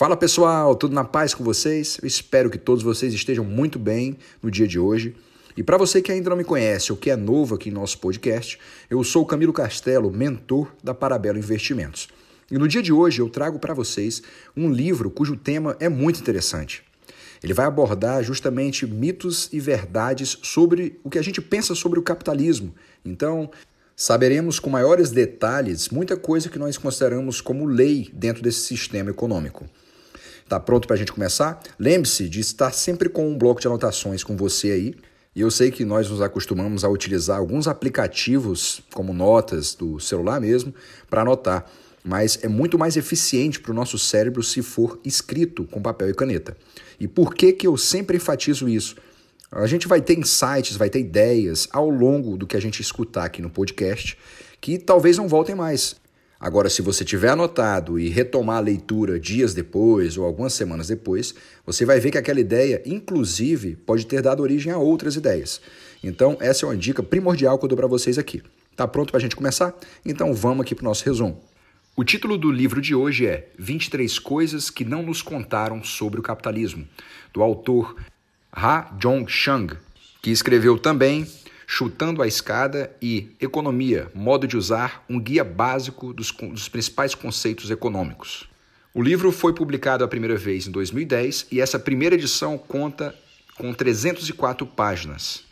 Fala pessoal, tudo na paz com vocês? Eu espero que todos vocês estejam muito bem no dia de hoje. E para você que ainda não me conhece ou que é novo aqui em nosso podcast, eu sou o Camilo Castelo, mentor da Parabelo Investimentos. E no dia de hoje eu trago para vocês um livro cujo tema é muito interessante. Ele vai abordar justamente mitos e verdades sobre o que a gente pensa sobre o capitalismo. Então, saberemos com maiores detalhes muita coisa que nós consideramos como lei dentro desse sistema econômico. Tá pronto para a gente começar? Lembre-se de estar sempre com um bloco de anotações com você aí. E eu sei que nós nos acostumamos a utilizar alguns aplicativos, como notas do celular mesmo, para anotar, mas é muito mais eficiente para o nosso cérebro se for escrito com papel e caneta. E por que, que eu sempre enfatizo isso? A gente vai ter insights, vai ter ideias ao longo do que a gente escutar aqui no podcast que talvez não voltem mais. Agora, se você tiver anotado e retomar a leitura dias depois ou algumas semanas depois, você vai ver que aquela ideia, inclusive, pode ter dado origem a outras ideias. Então, essa é uma dica primordial que eu dou para vocês aqui. Tá pronto para a gente começar? Então, vamos aqui para o nosso resumo. O título do livro de hoje é 23 Coisas que Não Nos Contaram sobre o Capitalismo, do autor Ha Jong-chang, que escreveu também Chutando a Escada e Economia, modo de usar, um guia básico dos, dos, principais conceitos econômicos. O livro foi publicado a primeira vez em 2010 e essa primeira edição conta com 304 páginas.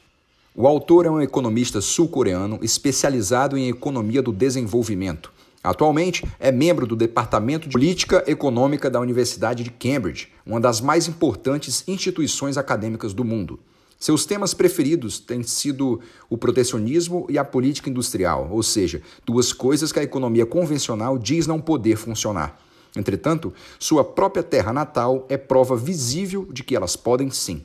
O autor é um economista sul-coreano especializado em economia do desenvolvimento. Atualmente é membro do Departamento de Política Econômica da Universidade de Cambridge, uma das mais importantes instituições acadêmicas do mundo. Seus temas preferidos têm sido o protecionismo e a política industrial, ou seja, duas coisas que a economia convencional diz não poder funcionar. Entretanto, sua própria terra natal é prova visível de que elas podem sim.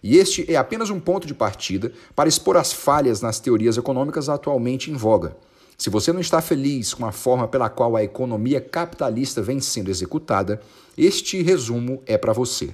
E este é apenas um ponto de partida para expor as falhas nas teorias econômicas atualmente em voga. Se você não está feliz com a forma pela qual a economia capitalista vem sendo executada, este resumo é para você.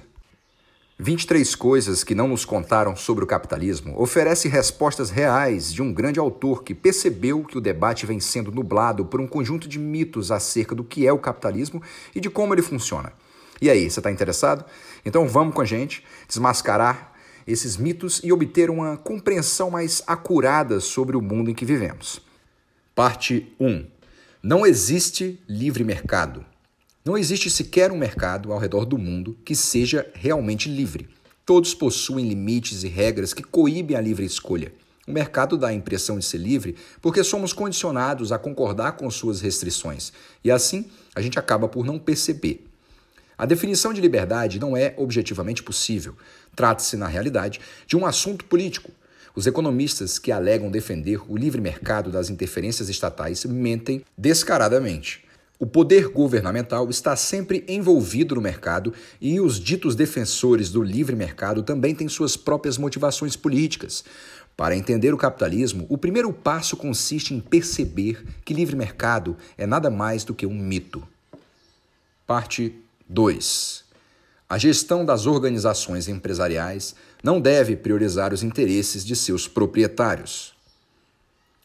23 coisas que não nos contaram sobre o capitalismo oferece respostas reais de um grande autor que percebeu que o debate vem sendo nublado por um conjunto de mitos acerca do que é o capitalismo e de como ele funciona. E aí, você está interessado? Então vamos com a gente desmascarar esses mitos e obter uma compreensão mais acurada sobre o mundo em que vivemos. Parte 1. Não existe livre mercado. Não existe sequer um mercado ao redor do mundo que seja realmente livre. Todos possuem limites e regras que coíbem a livre escolha. O mercado dá a impressão de ser livre porque somos condicionados a concordar com suas restrições e assim a gente acaba por não perceber. A definição de liberdade não é objetivamente possível. Trata-se, na realidade, de um assunto político, os economistas que alegam defender o livre mercado das interferências estatais mentem descaradamente. O poder governamental está sempre envolvido no mercado e os ditos defensores do livre mercado também têm suas próprias motivações políticas. Para entender o capitalismo, o primeiro passo consiste em perceber que livre mercado é nada mais do que um mito. Parte 2. A gestão das organizações empresariais não deve priorizar os interesses de seus proprietários.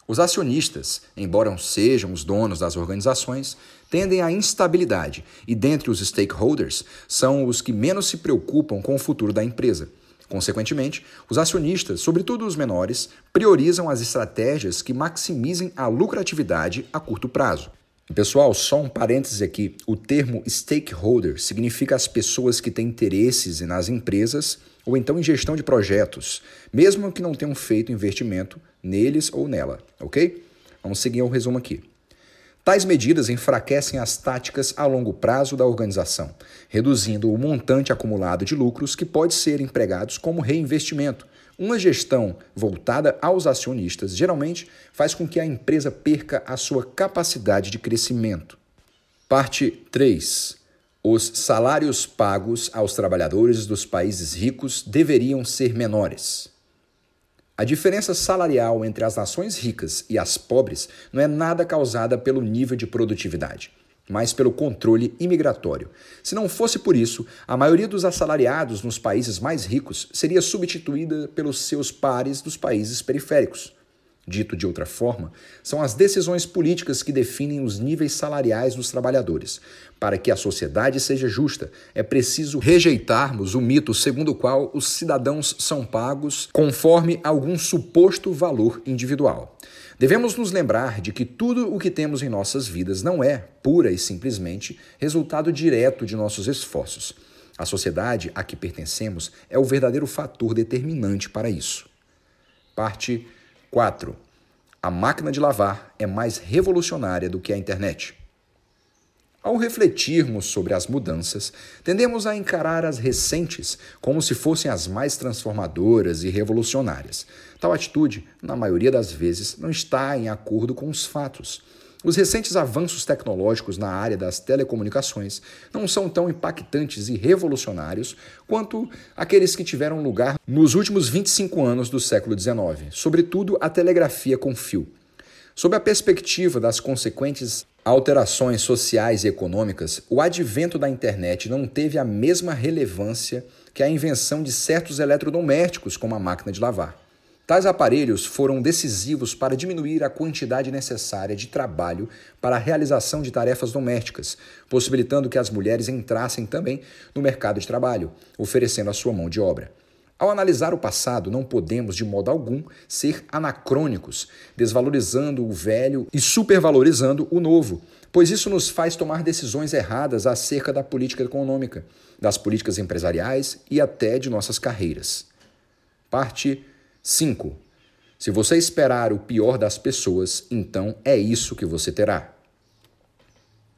Os acionistas, embora sejam os donos das organizações, tendem à instabilidade e, dentre os stakeholders, são os que menos se preocupam com o futuro da empresa. Consequentemente, os acionistas, sobretudo os menores, priorizam as estratégias que maximizem a lucratividade a curto prazo. Pessoal, só um parêntese aqui. O termo stakeholder significa as pessoas que têm interesses nas empresas ou então em gestão de projetos, mesmo que não tenham feito investimento neles ou nela, ok? Vamos seguir o resumo aqui. Tais medidas enfraquecem as táticas a longo prazo da organização, reduzindo o montante acumulado de lucros que pode ser empregados como reinvestimento, uma gestão voltada aos acionistas geralmente faz com que a empresa perca a sua capacidade de crescimento. Parte 3. Os salários pagos aos trabalhadores dos países ricos deveriam ser menores. A diferença salarial entre as nações ricas e as pobres não é nada causada pelo nível de produtividade mas pelo controle imigratório. Se não fosse por isso, a maioria dos assalariados nos países mais ricos seria substituída pelos seus pares dos países periféricos. Dito de outra forma, são as decisões políticas que definem os níveis salariais dos trabalhadores. Para que a sociedade seja justa, é preciso rejeitarmos o mito segundo o qual os cidadãos são pagos conforme algum suposto valor individual. Devemos nos lembrar de que tudo o que temos em nossas vidas não é, pura e simplesmente, resultado direto de nossos esforços. A sociedade a que pertencemos é o verdadeiro fator determinante para isso. Parte 4. A máquina de lavar é mais revolucionária do que a internet. Ao refletirmos sobre as mudanças, tendemos a encarar as recentes como se fossem as mais transformadoras e revolucionárias. Tal atitude, na maioria das vezes, não está em acordo com os fatos. Os recentes avanços tecnológicos na área das telecomunicações não são tão impactantes e revolucionários quanto aqueles que tiveram lugar nos últimos 25 anos do século XIX, sobretudo a telegrafia com fio. Sob a perspectiva das consequentes alterações sociais e econômicas, o advento da internet não teve a mesma relevância que a invenção de certos eletrodomésticos, como a máquina de lavar. Tais aparelhos foram decisivos para diminuir a quantidade necessária de trabalho para a realização de tarefas domésticas, possibilitando que as mulheres entrassem também no mercado de trabalho, oferecendo a sua mão de obra. Ao analisar o passado, não podemos, de modo algum, ser anacrônicos, desvalorizando o velho e supervalorizando o novo, pois isso nos faz tomar decisões erradas acerca da política econômica, das políticas empresariais e até de nossas carreiras. Parte 5. Se você esperar o pior das pessoas, então é isso que você terá.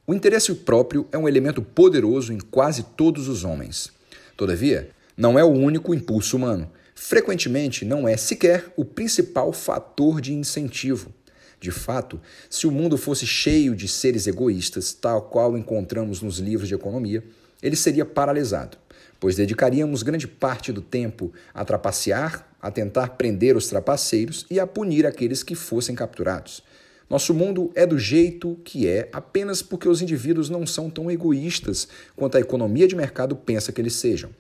O interesse próprio é um elemento poderoso em quase todos os homens. Todavia, não é o único impulso humano. Frequentemente, não é sequer o principal fator de incentivo. De fato, se o mundo fosse cheio de seres egoístas, tal qual encontramos nos livros de economia, ele seria paralisado pois dedicaríamos grande parte do tempo a trapacear, a tentar prender os trapaceiros e a punir aqueles que fossem capturados. Nosso mundo é do jeito que é apenas porque os indivíduos não são tão egoístas quanto a economia de mercado pensa que eles sejam.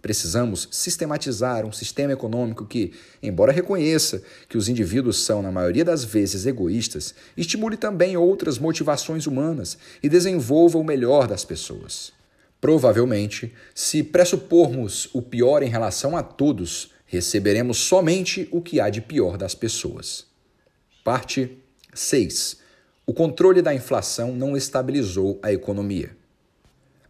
Precisamos sistematizar um sistema econômico que, embora reconheça que os indivíduos são, na maioria das vezes, egoístas, estimule também outras motivações humanas e desenvolva o melhor das pessoas. Provavelmente, se pressupormos o pior em relação a todos, receberemos somente o que há de pior das pessoas. Parte 6. O controle da inflação não estabilizou a economia.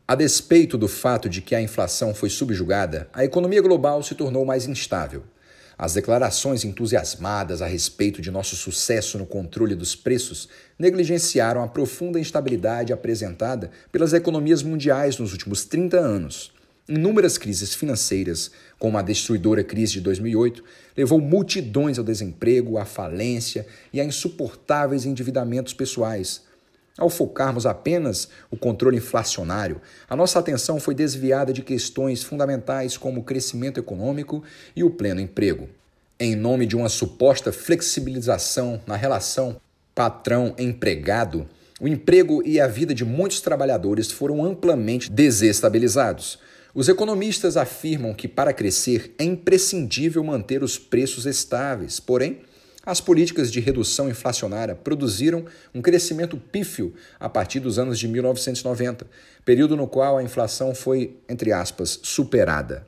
A despeito do fato de que a inflação foi subjugada, a economia global se tornou mais instável. As declarações entusiasmadas a respeito de nosso sucesso no controle dos preços negligenciaram a profunda instabilidade apresentada pelas economias mundiais nos últimos 30 anos. Inúmeras crises financeiras, como a destruidora crise de 2008, levou multidões ao desemprego, à falência e a insuportáveis endividamentos pessoais. Ao focarmos apenas o controle inflacionário, a nossa atenção foi desviada de questões fundamentais como o crescimento econômico e o pleno emprego. Em nome de uma suposta flexibilização na relação patrão-empregado, o emprego e a vida de muitos trabalhadores foram amplamente desestabilizados. Os economistas afirmam que para crescer é imprescindível manter os preços estáveis, porém, as políticas de redução inflacionária produziram um crescimento pífio a partir dos anos de 1990, período no qual a inflação foi, entre aspas, superada.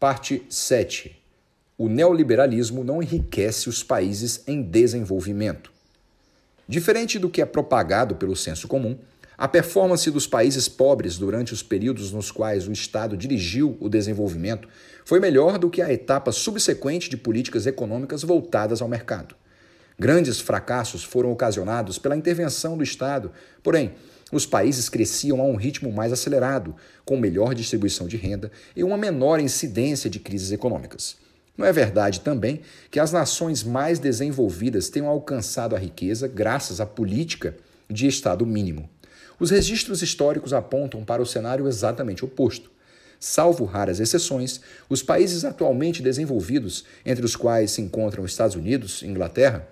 Parte 7. O neoliberalismo não enriquece os países em desenvolvimento. Diferente do que é propagado pelo senso comum, a performance dos países pobres durante os períodos nos quais o Estado dirigiu o desenvolvimento foi melhor do que a etapa subsequente de políticas econômicas voltadas ao mercado. Grandes fracassos foram ocasionados pela intervenção do Estado, porém, os países cresciam a um ritmo mais acelerado, com melhor distribuição de renda e uma menor incidência de crises econômicas. Não é verdade também que as nações mais desenvolvidas tenham alcançado a riqueza graças à política de Estado mínimo. Os registros históricos apontam para o cenário exatamente oposto. Salvo raras exceções, os países atualmente desenvolvidos, entre os quais se encontram Estados Unidos e Inglaterra,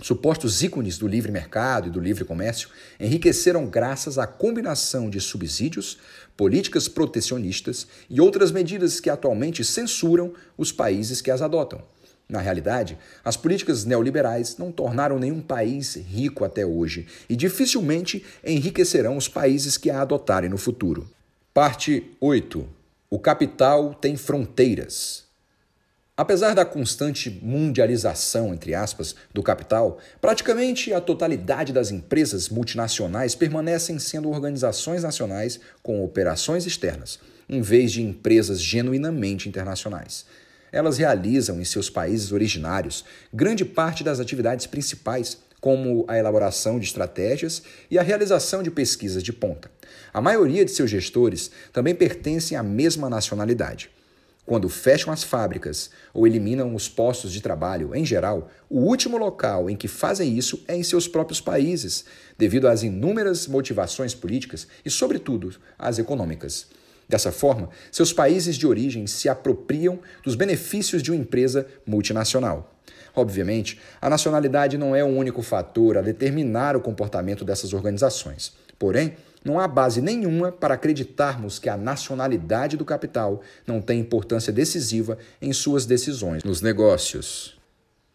supostos ícones do livre mercado e do livre comércio, enriqueceram graças à combinação de subsídios, políticas protecionistas e outras medidas que atualmente censuram os países que as adotam. Na realidade, as políticas neoliberais não tornaram nenhum país rico até hoje e dificilmente enriquecerão os países que a adotarem no futuro. Parte 8. O capital tem fronteiras. Apesar da constante mundialização, entre aspas, do capital, praticamente a totalidade das empresas multinacionais permanecem sendo organizações nacionais com operações externas, em vez de empresas genuinamente internacionais. Elas realizam em seus países originários grande parte das atividades principais, como a elaboração de estratégias e a realização de pesquisas de ponta. A maioria de seus gestores também pertencem à mesma nacionalidade. Quando fecham as fábricas ou eliminam os postos de trabalho, em geral, o último local em que fazem isso é em seus próprios países, devido às inúmeras motivações políticas e, sobretudo, às econômicas. Dessa forma, seus países de origem se apropriam dos benefícios de uma empresa multinacional. Obviamente, a nacionalidade não é o único fator a determinar o comportamento dessas organizações. Porém, não há base nenhuma para acreditarmos que a nacionalidade do capital não tem importância decisiva em suas decisões nos negócios.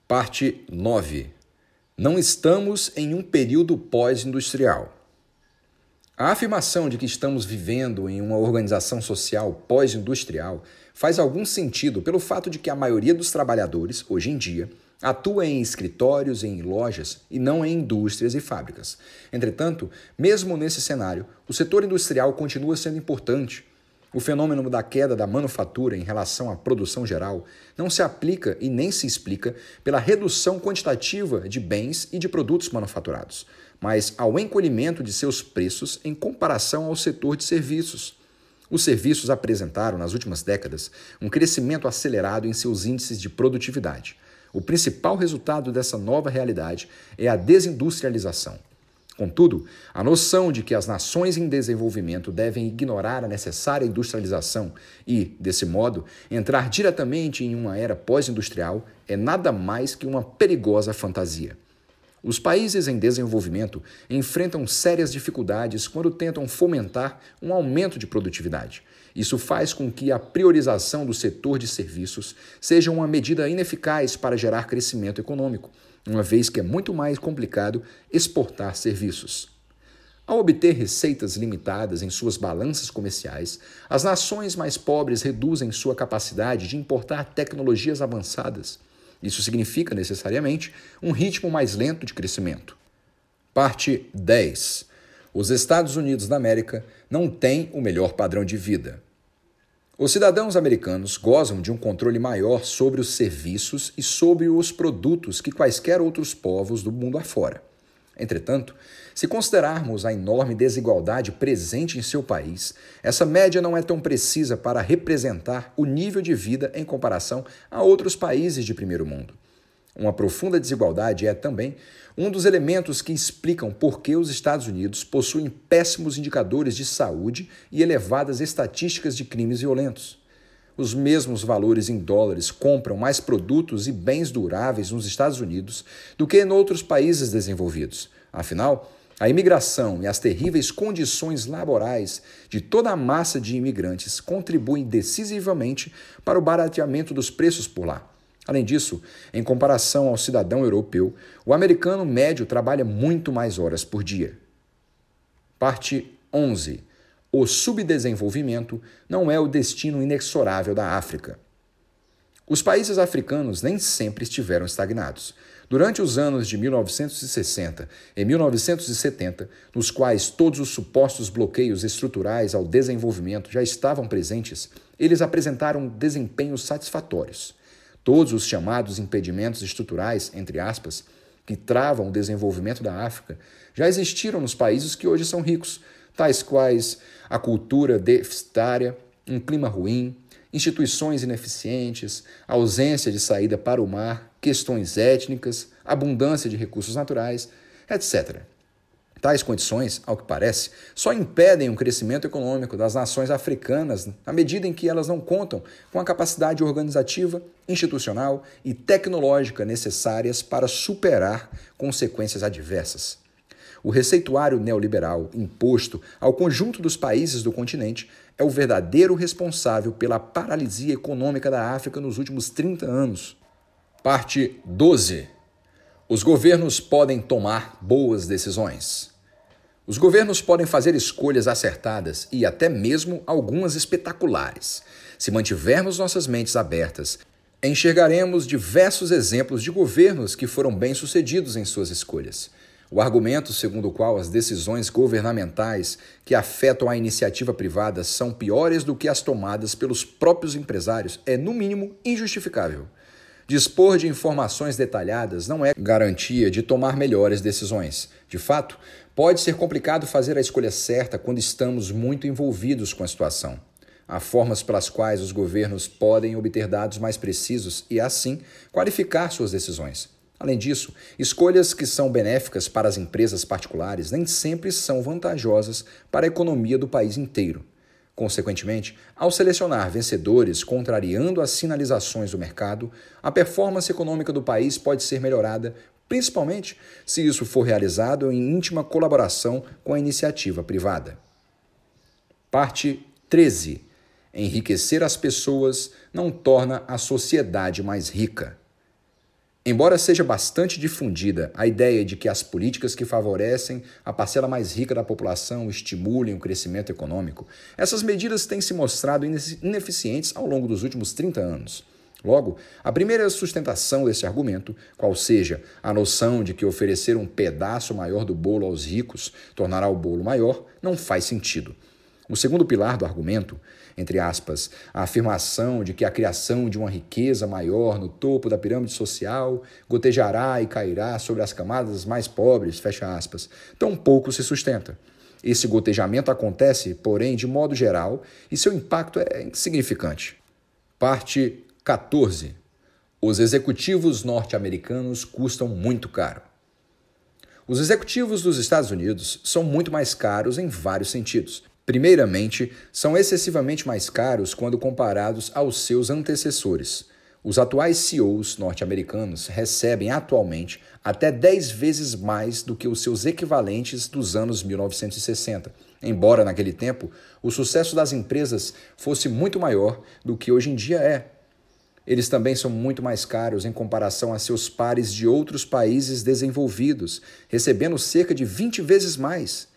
Parte 9. Não estamos em um período pós-industrial. A afirmação de que estamos vivendo em uma organização social pós-industrial faz algum sentido pelo fato de que a maioria dos trabalhadores, hoje em dia, Atua em escritórios e em lojas e não em indústrias e fábricas. Entretanto, mesmo nesse cenário, o setor industrial continua sendo importante. O fenômeno da queda da manufatura em relação à produção geral não se aplica e nem se explica pela redução quantitativa de bens e de produtos manufaturados, mas ao encolhimento de seus preços em comparação ao setor de serviços. Os serviços apresentaram, nas últimas décadas, um crescimento acelerado em seus índices de produtividade. O principal resultado dessa nova realidade é a desindustrialização. Contudo, a noção de que as nações em desenvolvimento devem ignorar a necessária industrialização e, desse modo, entrar diretamente em uma era pós-industrial é nada mais que uma perigosa fantasia. Os países em desenvolvimento enfrentam sérias dificuldades quando tentam fomentar um aumento de produtividade. Isso faz com que a priorização do setor de serviços seja uma medida ineficaz para gerar crescimento econômico, uma vez que é muito mais complicado exportar serviços. Ao obter receitas limitadas em suas balanças comerciais, as nações mais pobres reduzem sua capacidade de importar tecnologias avançadas. Isso significa, necessariamente, um ritmo mais lento de crescimento. Parte 10. Os Estados Unidos da América não têm o melhor padrão de vida. Os cidadãos americanos gozam de um controle maior sobre os serviços e sobre os produtos que quaisquer outros povos do mundo afora. Entretanto, se considerarmos a enorme desigualdade presente em seu país, essa média não é tão precisa para representar o nível de vida em comparação a outros países de primeiro mundo. Uma profunda desigualdade é também um dos elementos que explicam por que os Estados Unidos possuem péssimos indicadores de saúde e elevadas estatísticas de crimes violentos. Os mesmos valores em dólares compram mais produtos e bens duráveis nos Estados Unidos do que em outros países desenvolvidos. Afinal, a imigração e as terríveis condições laborais de toda a massa de imigrantes contribuem decisivamente para o barateamento dos preços por lá. Além disso, em comparação ao cidadão europeu, o americano médio trabalha muito mais horas por dia. Parte 11. O subdesenvolvimento não é o destino inexorável da África. Os países africanos nem sempre estiveram estagnados. Durante os anos de 1960 e 1970, nos quais todos os supostos bloqueios estruturais ao desenvolvimento já estavam presentes, eles apresentaram desempenhos satisfatórios. Todos os chamados impedimentos estruturais, entre aspas, que travam o desenvolvimento da África, já existiram nos países que hoje são ricos, tais quais a cultura deficitária, um clima ruim, instituições ineficientes, ausência de saída para o mar, questões étnicas, abundância de recursos naturais, etc. Tais condições, ao que parece, só impedem o crescimento econômico das nações africanas na medida em que elas não contam com a capacidade organizativa, institucional e tecnológica necessárias para superar consequências adversas. O receituário neoliberal imposto ao conjunto dos países do continente é o verdadeiro responsável pela paralisia econômica da África nos últimos 30 anos. Parte 12. Os governos podem tomar boas decisões. Os governos podem fazer escolhas acertadas e até mesmo algumas espetaculares. Se mantivermos nossas mentes abertas, enxergaremos diversos exemplos de governos que foram bem-sucedidos em suas escolhas. O argumento segundo o qual as decisões governamentais que afetam a iniciativa privada são piores do que as tomadas pelos próprios empresários é, no mínimo, injustificável. Dispor de informações detalhadas não é garantia de tomar melhores decisões. De fato, pode ser complicado fazer a escolha certa quando estamos muito envolvidos com a situação. Há formas pelas quais os governos podem obter dados mais precisos e, assim, qualificar suas decisões. Além disso, escolhas que são benéficas para as empresas particulares nem sempre são vantajosas para a economia do país inteiro. Consequentemente, ao selecionar vencedores contrariando as sinalizações do mercado, a performance econômica do país pode ser melhorada, principalmente se isso for realizado em íntima colaboração com a iniciativa privada. Parte 13. Enriquecer as pessoas não torna a sociedade mais rica. Embora seja bastante difundida a ideia de que as políticas que favorecem a parcela mais rica da população estimulem o crescimento econômico, essas medidas têm se mostrado ineficientes ao longo dos últimos 30 anos. Logo, a primeira sustentação desse argumento, qual seja a noção de que oferecer um pedaço maior do bolo aos ricos tornará o bolo maior, não faz sentido. O segundo pilar do argumento, entre aspas, a afirmação de que a criação de uma riqueza maior no topo da pirâmide social gotejará e cairá sobre as camadas mais pobres, fecha aspas, tampouco se sustenta. Esse gotejamento acontece, porém, de modo geral, e seu impacto é insignificante. Parte 14. Os executivos norte-americanos custam muito caro. Os executivos dos Estados Unidos são muito mais caros em vários sentidos. Primeiramente, são excessivamente mais caros quando comparados aos seus antecessores. Os atuais CEOs norte-americanos recebem atualmente até 10 vezes mais do que os seus equivalentes dos anos 1960, embora naquele tempo o sucesso das empresas fosse muito maior do que hoje em dia é. Eles também são muito mais caros em comparação a seus pares de outros países desenvolvidos, recebendo cerca de 20 vezes mais.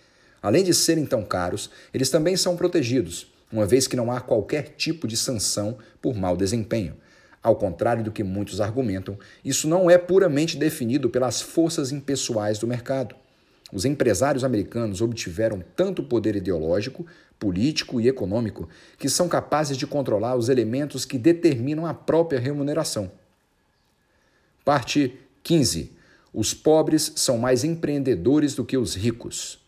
Além de serem tão caros, eles também são protegidos, uma vez que não há qualquer tipo de sanção por mau desempenho. Ao contrário do que muitos argumentam, isso não é puramente definido pelas forças impessoais do mercado. Os empresários americanos obtiveram tanto poder ideológico, político e econômico que são capazes de controlar os elementos que determinam a própria remuneração. Parte 15. Os pobres são mais empreendedores do que os ricos.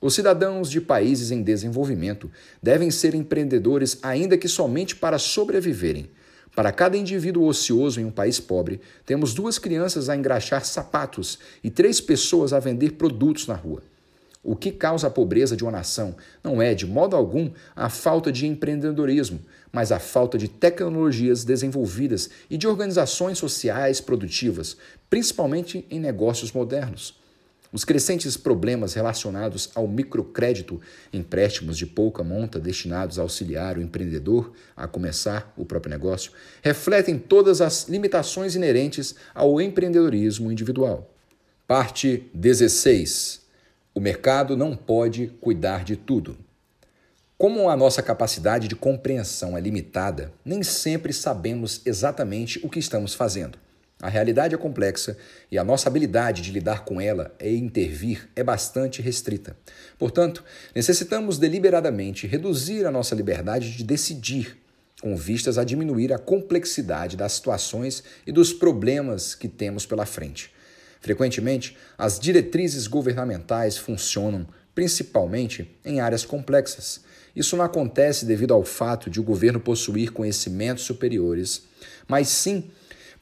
Os cidadãos de países em desenvolvimento devem ser empreendedores, ainda que somente para sobreviverem. Para cada indivíduo ocioso em um país pobre, temos duas crianças a engraxar sapatos e três pessoas a vender produtos na rua. O que causa a pobreza de uma nação não é, de modo algum, a falta de empreendedorismo, mas a falta de tecnologias desenvolvidas e de organizações sociais produtivas, principalmente em negócios modernos. Os crescentes problemas relacionados ao microcrédito, empréstimos de pouca monta destinados a auxiliar o empreendedor a começar o próprio negócio, refletem todas as limitações inerentes ao empreendedorismo individual. Parte 16. O mercado não pode cuidar de tudo. Como a nossa capacidade de compreensão é limitada, nem sempre sabemos exatamente o que estamos fazendo. A realidade é complexa e a nossa habilidade de lidar com ela e intervir é bastante restrita. Portanto, necessitamos deliberadamente reduzir a nossa liberdade de decidir, com vistas a diminuir a complexidade das situações e dos problemas que temos pela frente. Frequentemente, as diretrizes governamentais funcionam principalmente em áreas complexas. Isso não acontece devido ao fato de o governo possuir conhecimentos superiores, mas sim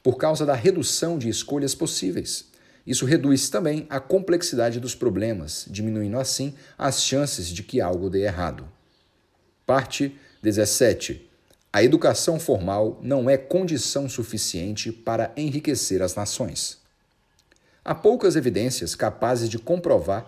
por causa da redução de escolhas possíveis. Isso reduz também a complexidade dos problemas, diminuindo assim as chances de que algo dê errado. Parte 17. A educação formal não é condição suficiente para enriquecer as nações. Há poucas evidências capazes de comprovar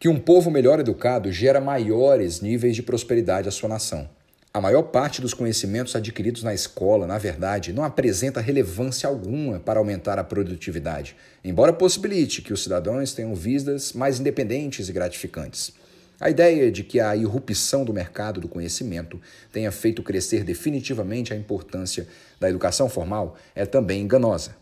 que um povo melhor educado gera maiores níveis de prosperidade à sua nação. A maior parte dos conhecimentos adquiridos na escola, na verdade, não apresenta relevância alguma para aumentar a produtividade, embora possibilite que os cidadãos tenham vidas mais independentes e gratificantes. A ideia de que a irrupção do mercado do conhecimento tenha feito crescer definitivamente a importância da educação formal é também enganosa.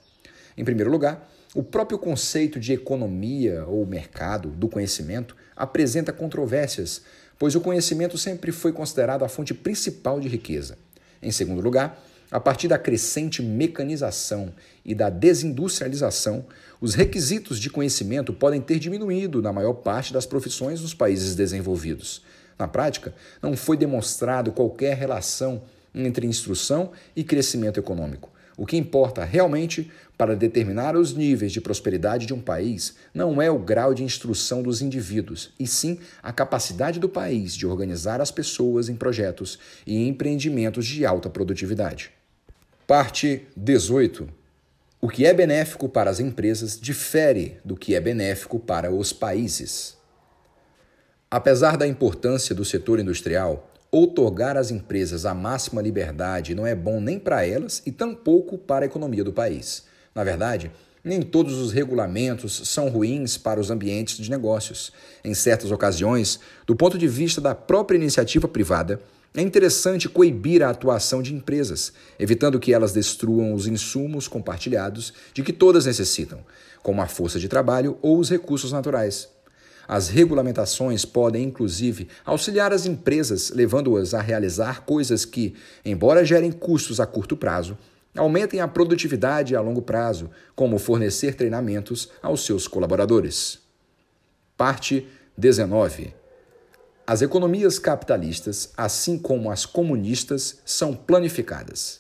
Em primeiro lugar, o próprio conceito de economia ou mercado do conhecimento apresenta controvérsias, pois o conhecimento sempre foi considerado a fonte principal de riqueza. Em segundo lugar, a partir da crescente mecanização e da desindustrialização, os requisitos de conhecimento podem ter diminuído na maior parte das profissões dos países desenvolvidos. Na prática, não foi demonstrado qualquer relação entre instrução e crescimento econômico. O que importa realmente para determinar os níveis de prosperidade de um país não é o grau de instrução dos indivíduos, e sim a capacidade do país de organizar as pessoas em projetos e empreendimentos de alta produtividade. Parte 18. O que é benéfico para as empresas difere do que é benéfico para os países. Apesar da importância do setor industrial, Outorgar às empresas a máxima liberdade não é bom nem para elas e tampouco para a economia do país. Na verdade, nem todos os regulamentos são ruins para os ambientes de negócios. Em certas ocasiões, do ponto de vista da própria iniciativa privada, é interessante coibir a atuação de empresas, evitando que elas destruam os insumos compartilhados de que todas necessitam, como a força de trabalho ou os recursos naturais. As regulamentações podem, inclusive, auxiliar as empresas, levando-as a realizar coisas que, embora gerem custos a curto prazo, aumentem a produtividade a longo prazo, como fornecer treinamentos aos seus colaboradores. Parte 19. As economias capitalistas, assim como as comunistas, são planificadas.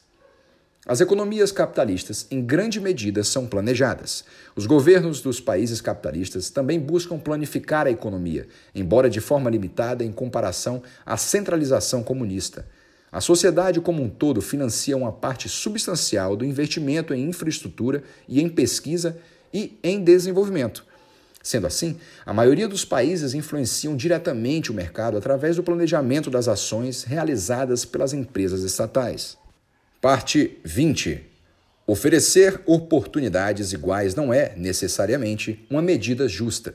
As economias capitalistas, em grande medida, são planejadas. Os governos dos países capitalistas também buscam planificar a economia, embora de forma limitada em comparação à centralização comunista. A sociedade como um todo financia uma parte substancial do investimento em infraestrutura e em pesquisa e em desenvolvimento. Sendo assim, a maioria dos países influenciam diretamente o mercado através do planejamento das ações realizadas pelas empresas estatais. Parte 20. Oferecer oportunidades iguais não é, necessariamente, uma medida justa.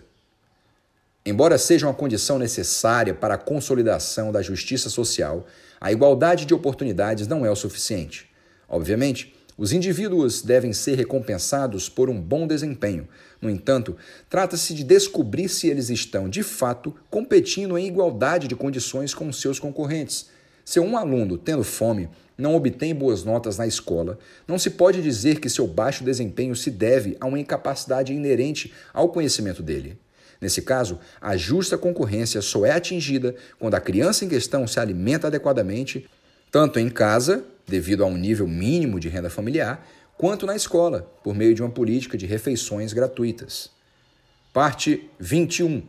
Embora seja uma condição necessária para a consolidação da justiça social, a igualdade de oportunidades não é o suficiente. Obviamente, os indivíduos devem ser recompensados por um bom desempenho. No entanto, trata-se de descobrir se eles estão, de fato, competindo em igualdade de condições com seus concorrentes. Se um aluno, tendo fome, não obtém boas notas na escola, não se pode dizer que seu baixo desempenho se deve a uma incapacidade inerente ao conhecimento dele. Nesse caso, a justa concorrência só é atingida quando a criança em questão se alimenta adequadamente, tanto em casa, devido a um nível mínimo de renda familiar, quanto na escola, por meio de uma política de refeições gratuitas. Parte 21.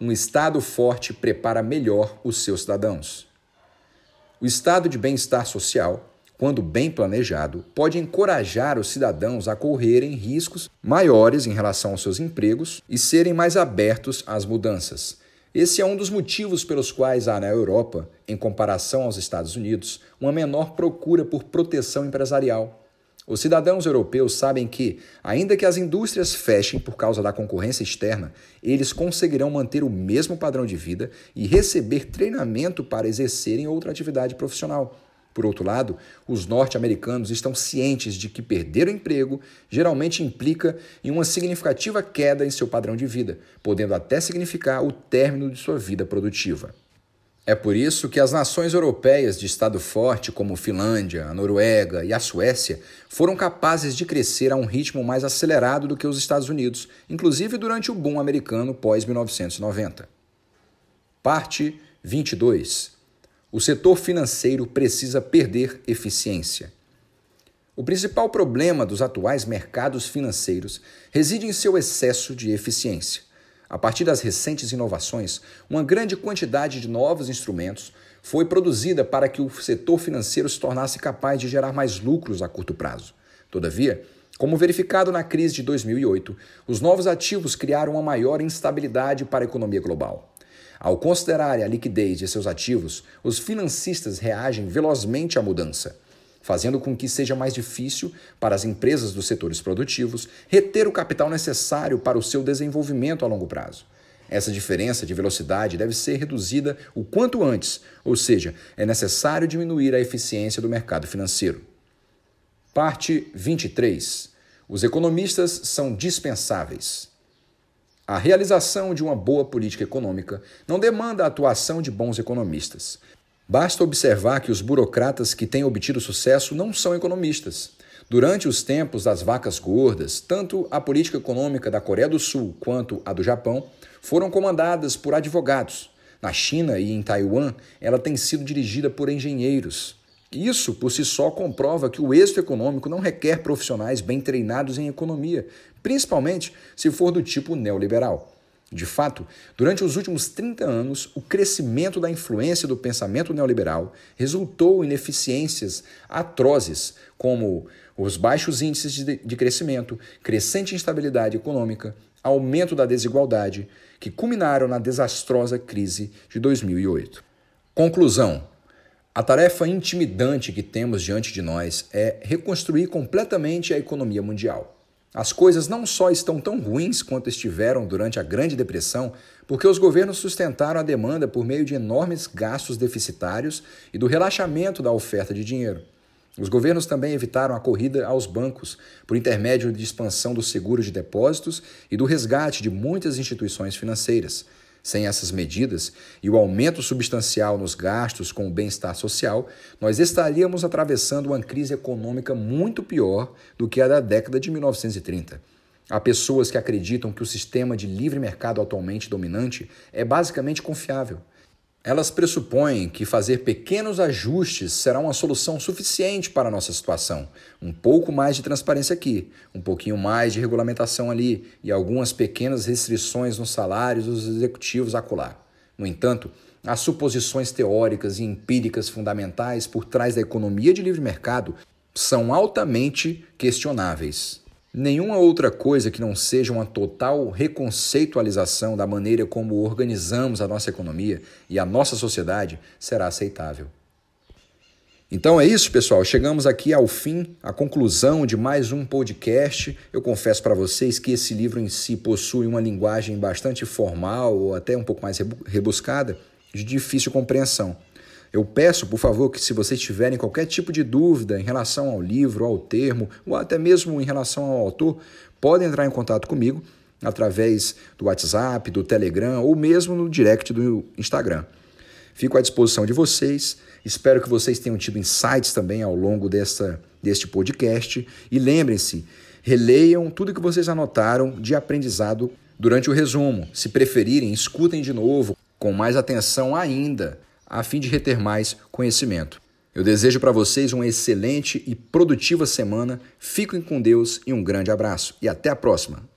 Um Estado forte prepara melhor os seus cidadãos. O estado de bem-estar social, quando bem planejado, pode encorajar os cidadãos a correrem riscos maiores em relação aos seus empregos e serem mais abertos às mudanças. Esse é um dos motivos pelos quais há na Europa, em comparação aos Estados Unidos, uma menor procura por proteção empresarial. Os cidadãos europeus sabem que, ainda que as indústrias fechem por causa da concorrência externa, eles conseguirão manter o mesmo padrão de vida e receber treinamento para exercerem outra atividade profissional. Por outro lado, os norte-americanos estão cientes de que perder o emprego geralmente implica em uma significativa queda em seu padrão de vida, podendo até significar o término de sua vida produtiva. É por isso que as nações europeias de Estado forte, como Finlândia, a Noruega e a Suécia, foram capazes de crescer a um ritmo mais acelerado do que os Estados Unidos, inclusive durante o boom americano pós-1990. Parte 22. O setor financeiro precisa perder eficiência. O principal problema dos atuais mercados financeiros reside em seu excesso de eficiência. A partir das recentes inovações, uma grande quantidade de novos instrumentos foi produzida para que o setor financeiro se tornasse capaz de gerar mais lucros a curto prazo. Todavia, como verificado na crise de 2008, os novos ativos criaram uma maior instabilidade para a economia global. Ao considerarem a liquidez de seus ativos, os financistas reagem velozmente à mudança, fazendo com que seja mais difícil para as empresas dos setores produtivos reter o capital necessário para o seu desenvolvimento a longo prazo. Essa diferença de velocidade deve ser reduzida o quanto antes, ou seja, é necessário diminuir a eficiência do mercado financeiro. Parte 23. Os economistas são dispensáveis. A realização de uma boa política econômica não demanda a atuação de bons economistas. Basta observar que os burocratas que têm obtido sucesso não são economistas. Durante os tempos das vacas gordas, tanto a política econômica da Coreia do Sul quanto a do Japão foram comandadas por advogados. Na China e em Taiwan, ela tem sido dirigida por engenheiros. Isso, por si só, comprova que o êxito econômico não requer profissionais bem treinados em economia, principalmente se for do tipo neoliberal. De fato, durante os últimos 30 anos, o crescimento da influência do pensamento neoliberal resultou em ineficiências atrozes, como os baixos índices de crescimento, crescente instabilidade econômica, aumento da desigualdade, que culminaram na desastrosa crise de 2008. Conclusão: a tarefa intimidante que temos diante de nós é reconstruir completamente a economia mundial. As coisas não só estão tão ruins quanto estiveram durante a Grande Depressão, porque os governos sustentaram a demanda por meio de enormes gastos deficitários e do relaxamento da oferta de dinheiro. Os governos também evitaram a corrida aos bancos por intermédio de expansão do seguro de depósitos e do resgate de muitas instituições financeiras. Sem essas medidas e o aumento substancial nos gastos com o bem-estar social, nós estaríamos atravessando uma crise econômica muito pior do que a da década de 1930. Há pessoas que acreditam que o sistema de livre mercado atualmente dominante é basicamente confiável. Elas pressupõem que fazer pequenos ajustes será uma solução suficiente para a nossa situação. Um pouco mais de transparência aqui, um pouquinho mais de regulamentação ali e algumas pequenas restrições nos salários dos executivos acolá. No entanto, as suposições teóricas e empíricas fundamentais por trás da economia de livre mercado são altamente questionáveis. Nenhuma outra coisa que não seja uma total reconceitualização da maneira como organizamos a nossa economia e a nossa sociedade será aceitável. Então é isso, pessoal. Chegamos aqui ao fim, à conclusão de mais um podcast. Eu confesso para vocês que esse livro em si possui uma linguagem bastante formal ou até um pouco mais rebuscada, de difícil compreensão. Eu peço, por favor, que se vocês tiverem qualquer tipo de dúvida em relação ao livro, ao termo, ou até mesmo em relação ao autor, podem entrar em contato comigo através do WhatsApp, do Telegram ou mesmo no direct do Instagram. Fico à disposição de vocês. Espero que vocês tenham tido insights também ao longo dessa, deste podcast. E lembrem-se, releiam tudo que vocês anotaram de aprendizado durante o resumo. Se preferirem, escutem de novo, com mais atenção ainda a fim de reter mais conhecimento. Eu desejo para vocês uma excelente e produtiva semana. Fiquem com Deus e um grande abraço. E até a próxima!